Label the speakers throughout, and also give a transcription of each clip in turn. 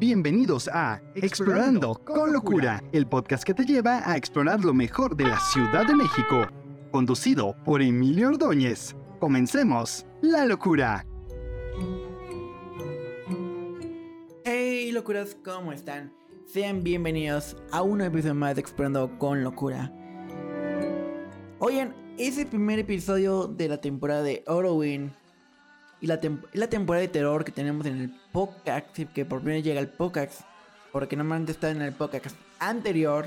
Speaker 1: Bienvenidos a Explorando con Locura, el podcast que te lleva a explorar lo mejor de la Ciudad de México, conducido por Emilio Ordóñez. Comencemos la locura.
Speaker 2: Hey locuras, ¿cómo están? Sean bienvenidos a un episodio más de Explorando con Locura. Oigan, es el primer episodio de la temporada de Orowin y la, la temporada de terror que tenemos en el podcast, que por primera vez llega el podcast, porque normalmente está en el podcast anterior.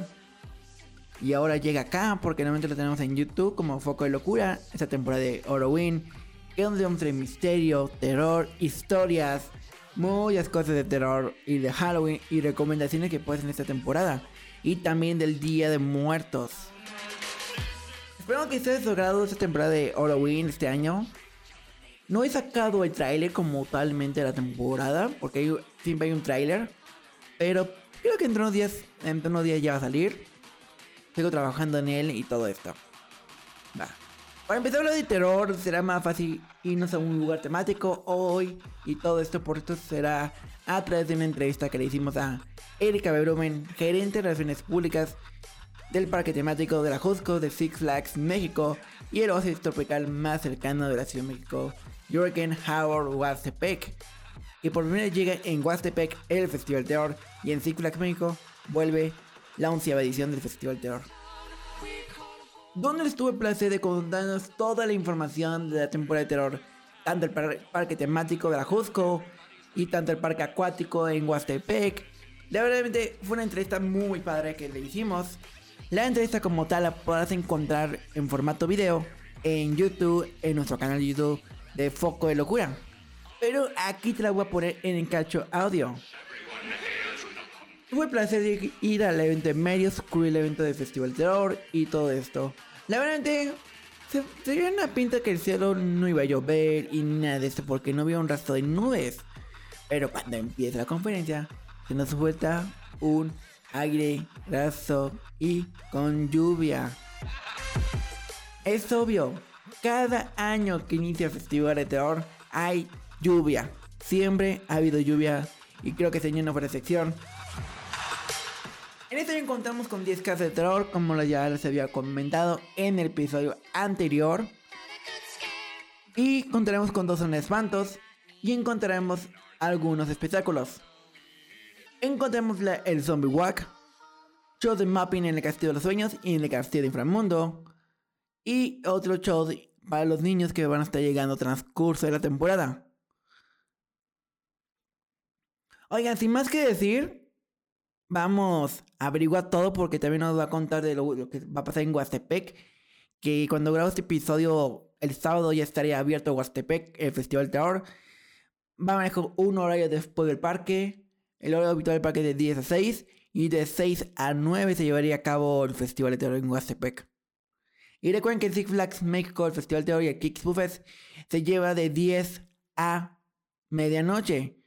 Speaker 2: Y ahora llega acá, porque normalmente lo tenemos en YouTube como Foco de Locura, esta temporada de Orowin, que donde a misterio, terror, historias, muchas cosas de terror y de Halloween y recomendaciones que puedes en esta temporada. Y también del Día de Muertos. Espero que estés logrado esta temporada de Halloween este año. No he sacado el tráiler como totalmente de la temporada, porque siempre hay un tráiler. Pero creo que en unos días, en unos días ya va a salir. Sigo trabajando en él y todo esto. Para empezar a de terror, será más fácil irnos a un lugar temático hoy. Y todo esto por esto será a través de una entrevista que le hicimos a Erika Bebrumen, gerente de Relaciones Públicas del parque temático de la Jusco de Six Flags México y el oasis tropical más cercano de la Ciudad de México, Jürgen Howard Huastepec. Y por primera vez llega en Huastepec el Festival Terror y en Flags México vuelve la onceava edición del Festival Terror. Donde les tuve el placer de contarnos toda la información de la temporada de terror, tanto el parque temático de la Jusco y tanto el parque acuático en Huastepec. La verdad fue una entrevista muy padre que le hicimos. La entrevista como tal la podrás encontrar en formato video en YouTube, en nuestro canal de YouTube de Foco de Locura. Pero aquí te la voy a poner en el cacho audio. Tuve el placer de ir al evento de medios, cubrir el evento de Festival Terror y todo esto. La verdad, se, se una pinta que el cielo no iba a llover y nada de esto porque no había un rastro de nubes. Pero cuando empieza la conferencia, se nos suelta un aire graso y con lluvia. Es obvio, cada año que inicia el Festival de Terror hay lluvia. Siempre ha habido lluvia y creo que año no fue excepción. En este año contamos con 10 casas de terror, como ya les había comentado en el episodio anterior. Y contaremos con dos zonas de espantos y encontraremos algunos espectáculos. Encontramos el Zombie Walk, show de mapping en el Castillo de los Sueños y en el Castillo de Inframundo. Y otro show para los niños que van a estar llegando transcurso de la temporada. Oigan, sin más que decir, vamos a averiguar todo porque también nos va a contar de lo, que va a pasar en Huastepec. Que cuando grabo este episodio, el sábado ya estaría abierto Huastepec, el Festival Terror. Va a manejar un horario después del parque. El horario habitual del parque es de 10 a 6. Y de 6 a 9 se llevaría a cabo el Festival de Terror en Huastepec. Y recuerden que Six Flags México, el Festival de Kicks Buffet se lleva de 10 a medianoche.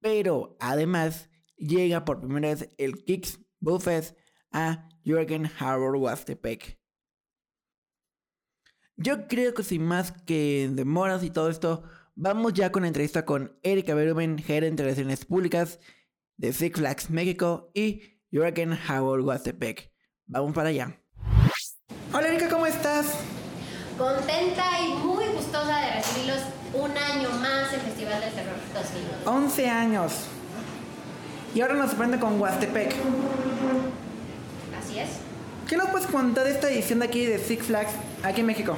Speaker 2: Pero además llega por primera vez el Kicks Buffet a Jürgen Harbor Huastepec. Yo creo que sin más que demoras y todo esto, vamos ya con la entrevista con Erika Berumen, gerente de Relaciones Públicas de Six Flags México y Jürgen Howard Huastepec. Vamos para allá. Hola Erika, ¿cómo estás?
Speaker 3: Contenta y muy gustosa de recibirlos un año más en Festival del Terror 2000.
Speaker 2: 11 años. Y ahora nos sorprende con Huastepec.
Speaker 3: Así es.
Speaker 2: ¿Qué nos puedes contar de esta edición de aquí de Six Flags aquí en México?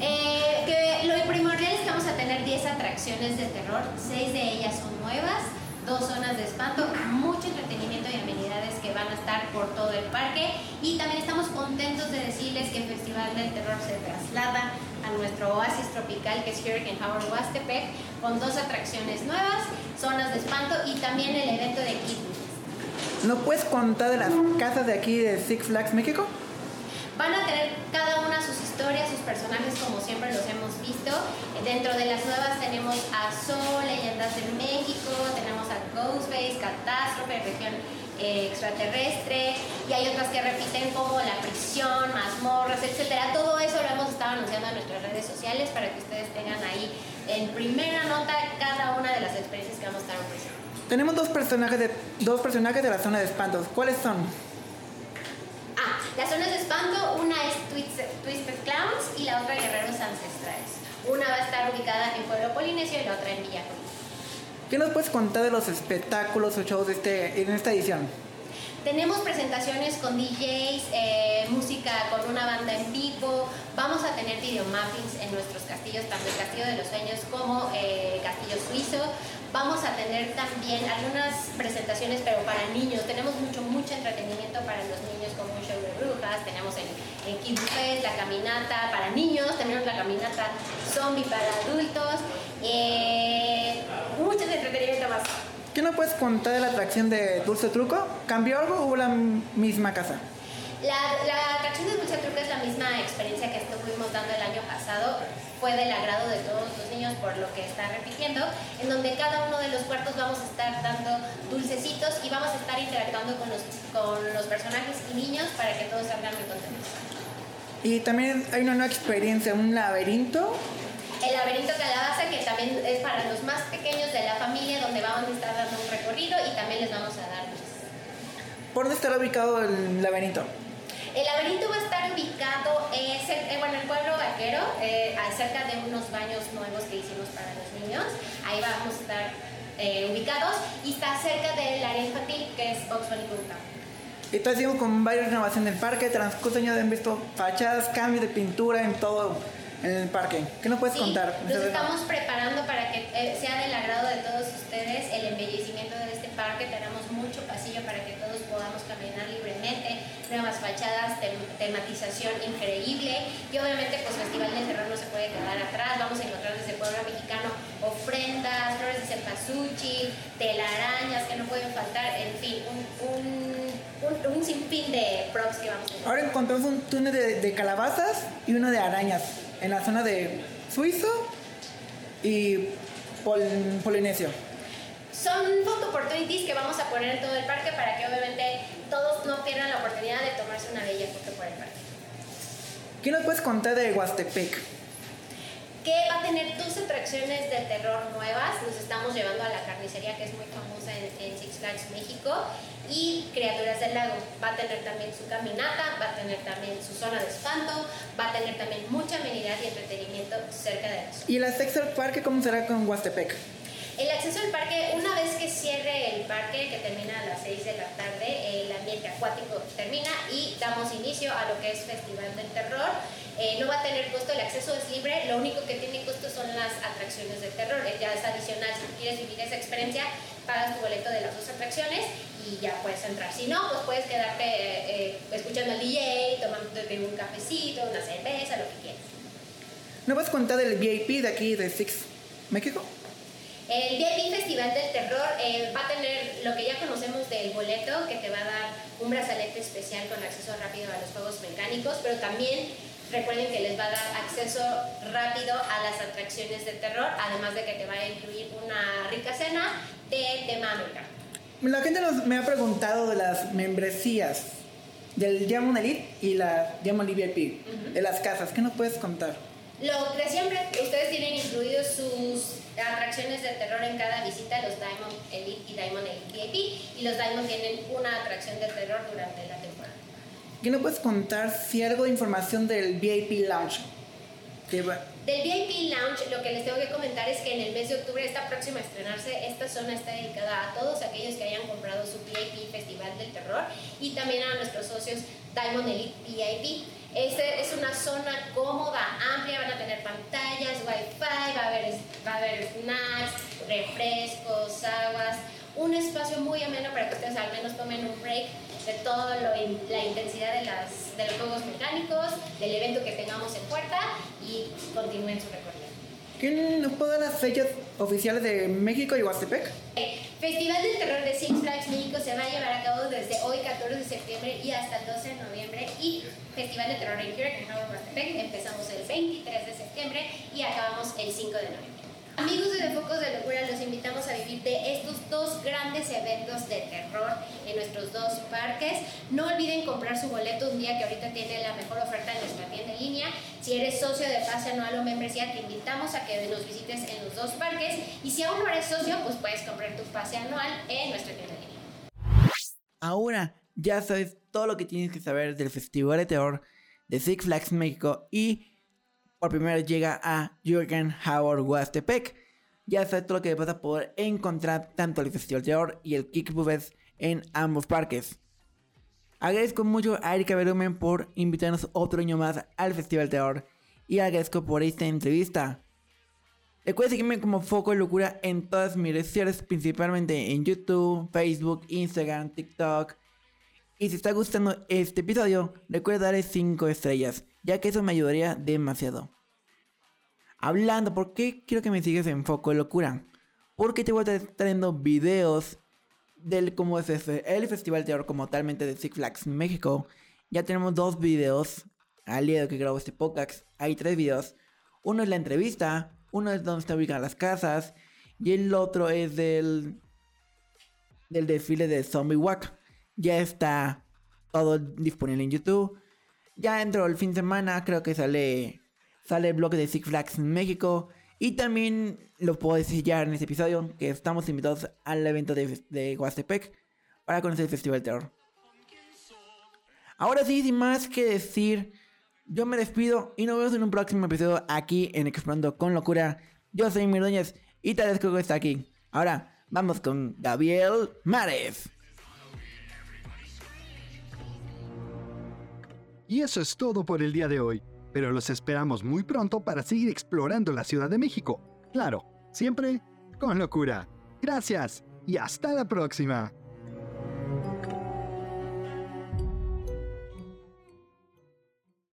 Speaker 3: Eh, que lo primordial es que vamos a tener 10 atracciones de terror, 6 de ellas son nuevas, dos zonas de espanto, mucho entretenimiento y amenidades que van a estar por todo el parque y también estamos contentos de decirles que el Festival del Terror se traslada a nuestro oasis tropical que es Hurricane Howard Huastepec con dos atracciones nuevas, zonas de espanto y también el evento de Kid
Speaker 2: ¿No puedes contar de las casas de aquí de Six Flags México?
Speaker 3: Van a tener cada una sus historias, sus personajes como siempre los hemos visto. Dentro de las nuevas tenemos a Sol, Leyendas de México, tenemos a Ghostface, Catástrofe, Región eh, Extraterrestre, y hay otras que repiten como La Prisión, Mazmorras, etcétera. Todo eso lo hemos estado anunciando en nuestras redes sociales para que ustedes tengan ahí en primera nota cada una de las experiencias que vamos a estar ofreciendo.
Speaker 2: Tenemos dos personajes de dos personajes de la zona de espantos. ¿Cuáles son?
Speaker 3: Las zonas de espanto, una es Twisted, Clowns y la otra Guerreros Ancestrales. Una va a estar ubicada en Pueblo Polinesio y la otra en Villa
Speaker 2: ¿Qué nos puedes contar de los espectáculos o shows de este, en esta edición?
Speaker 3: Tenemos presentaciones con DJs, eh, música con una banda en vivo. Vamos a tener videomappings en nuestros castillos, tanto el Castillo de los Sueños como eh, Castillo Suizo. Vamos a tener también algunas presentaciones, pero para niños. Tenemos mucho, mucho entretenimiento para los niños, como un show de brujas. Tenemos el, el Kid Buffet, la caminata para niños. Tenemos la caminata zombie para adultos. Eh, mucho más.
Speaker 2: ¿Qué nos puedes contar de la atracción de Dulce Truco? ¿Cambió algo o hubo la misma casa?
Speaker 3: La, la, atracción de Dulce Truco es la misma experiencia que estuvimos dando el año pasado. Fue del agrado de todos los niños por lo que está repitiendo, en donde cada uno de los cuartos vamos a estar dando dulcecitos y vamos a estar interactuando con los, con los personajes y niños para que todos salgan muy contentos.
Speaker 2: Y también hay una nueva experiencia, un laberinto
Speaker 3: el laberinto calabaza, que también es para los más pequeños de la familia, donde vamos a estar dando un recorrido y también les vamos a dar
Speaker 2: ¿Por dónde estará ubicado el laberinto?
Speaker 3: El laberinto va a estar ubicado eh, en bueno, el pueblo vaquero, eh, cerca de unos baños nuevos que hicimos para los niños. Ahí vamos a estar eh, ubicados y está cerca del área infantil que es Oxford y Punta.
Speaker 2: Entonces, con varias renovaciones del parque, transcurso año han visto fachadas, cambios de pintura en todo en el parque. ¿Qué nos puedes contar?
Speaker 3: Nos estamos preparando para que eh, sea del agrado de todos ustedes el embellecimiento de este parque. Tenemos mucho pasillo para que todos podamos caminar libremente, nuevas fachadas, tematización increíble y obviamente pues Festival del Terror no se puede quedar atrás. Vamos a encontrar desde Pueblo Mexicano ofrendas, flores de cempasúchil, telarañas que no pueden faltar, en fin, un, un, un, sinfín de props que vamos a
Speaker 2: encontrar. Ahora encontramos un túnel de, de calabazas y uno de arañas en la zona de Suizo y Polinesio.
Speaker 3: Son photo opportunities que vamos a poner en todo el parque para que obviamente todos no pierdan la oportunidad de tomarse una bella foto por el parque.
Speaker 2: ¿Qué nos puedes contar de Huastepec?
Speaker 3: Que va a tener dos atracciones de terror nuevas. Nos estamos llevando a la carnicería que es muy famosa en, Six Flags México y Criaturas del Lago. Va a tener también su caminata, va a tener también su zona de espanto, va a tener también mucha amenidad y entretenimiento cerca de eso.
Speaker 2: ¿Y acceso al parque cómo será con Huastepec?
Speaker 3: El acceso al parque, una vez que cierre el parque, que termina a las 6 de la tarde, el ambiente acuático termina y damos inicio a lo que es Festival del Terror eh, no va a tener costo, el acceso es libre, lo único que tiene costo son las atracciones de terror, eh, ya es adicional, si quieres vivir esa experiencia, pagas tu boleto de las dos atracciones y ya puedes entrar. Si no, pues puedes quedarte eh, escuchando al DJ, tomándote un cafecito, una cerveza, lo que quieras.
Speaker 2: ¿No vas a contar del VIP de aquí de Six México?
Speaker 3: El VIP Festival del Terror va a tener lo que ya conocemos del boleto, que te va a dar un brazalete especial con acceso rápido a los juegos mecánicos, pero también Recuerden que les va a dar acceso rápido a las atracciones de terror, además de que te va a incluir una rica cena de tema americano.
Speaker 2: La gente me ha preguntado de las membresías del Diamond Elite y la Diamond VIP, de las casas. ¿Qué nos puedes contar?
Speaker 3: Lo de siempre, ustedes tienen incluidos sus atracciones de terror en cada visita, los Diamond Elite y Diamond Elite VIP, y los Diamond tienen una atracción de terror durante la temporada.
Speaker 2: ¿Qué nos puedes contar si algo de información del VIP Lounge?
Speaker 3: Del VIP Lounge, lo que les tengo que comentar es que en el mes de octubre está próximo a estrenarse. Esta zona está dedicada a todos aquellos que hayan comprado su VIP Festival del Terror y también a nuestros socios Diamond Elite VIP. Este es una zona cómoda, amplia, van a tener pantallas, wifi, va a haber, va a haber snacks, refrescos, aguas, un espacio muy ameno para que ustedes al menos tomen un break de toda la intensidad de, las, de los juegos mecánicos, del evento que tengamos en puerta y continúen su recorrido.
Speaker 2: ¿Quién nos puede dar las fechas oficiales de México y Huastepec?
Speaker 3: Festival del Terror de Six Flags México se va a llevar a cabo desde hoy, 14 de septiembre, y hasta el 12 de noviembre. Y Festival de Terror en Keurig, en Huastepec, empezamos el 23 de septiembre y acabamos el 5 de noviembre. Amigos de Focos de Locura, los invitamos a vivir de estos dos grandes eventos de terror en nuestros dos parques. No olviden comprar su boleto un día que ahorita tiene la mejor oferta en nuestra tienda en línea. Si eres socio de pase anual o membresía, te invitamos a que nos visites en los dos parques. Y si aún no eres socio, pues puedes comprar tu pase anual en nuestra tienda en línea.
Speaker 2: Ahora ya sabes todo lo que tienes que saber del Festival de Terror de Six Flags México y por primera llega a Jürgen Howard Huastepec. Ya sabes todo lo que vas a poder encontrar tanto el Festival de y el Kick Buffet en ambos parques. Agradezco mucho a Erika Berumen por invitarnos otro año más al Festival de y agradezco por esta entrevista. Recuerda seguirme como Foco de Locura en todas mis redes sociales, principalmente en YouTube, Facebook, Instagram, TikTok. Y si está gustando este episodio, recuerda darle 5 estrellas, ya que eso me ayudaría demasiado. Hablando, ¿por qué quiero que me sigas en Foco de Locura? Porque te voy a estar trayendo videos del cómo es ese- el Festival de Terror como talmente de Six Flags México. Ya tenemos dos videos al día de que grabo este podcast. Hay tres videos. Uno es la entrevista, uno es donde están ubicadas las casas y el otro es del del desfile de Zombie Walk. Ya está todo disponible en YouTube. Ya dentro del fin de semana creo que sale sale el blog de Six Flags México y también lo puedo decir ya en este episodio que estamos invitados al evento de, de Huastepec para conocer el Festival Terror. Ahora sí, sin más que decir, yo me despido y nos vemos en un próximo episodio aquí en Explorando con Locura. Yo soy Mirdoñez y te agradezco que está aquí. Ahora, vamos con Gabriel Mares.
Speaker 1: Y eso es todo por el día de hoy, pero los esperamos muy pronto para seguir explorando la Ciudad de México. Claro, siempre con locura. Gracias y hasta la próxima.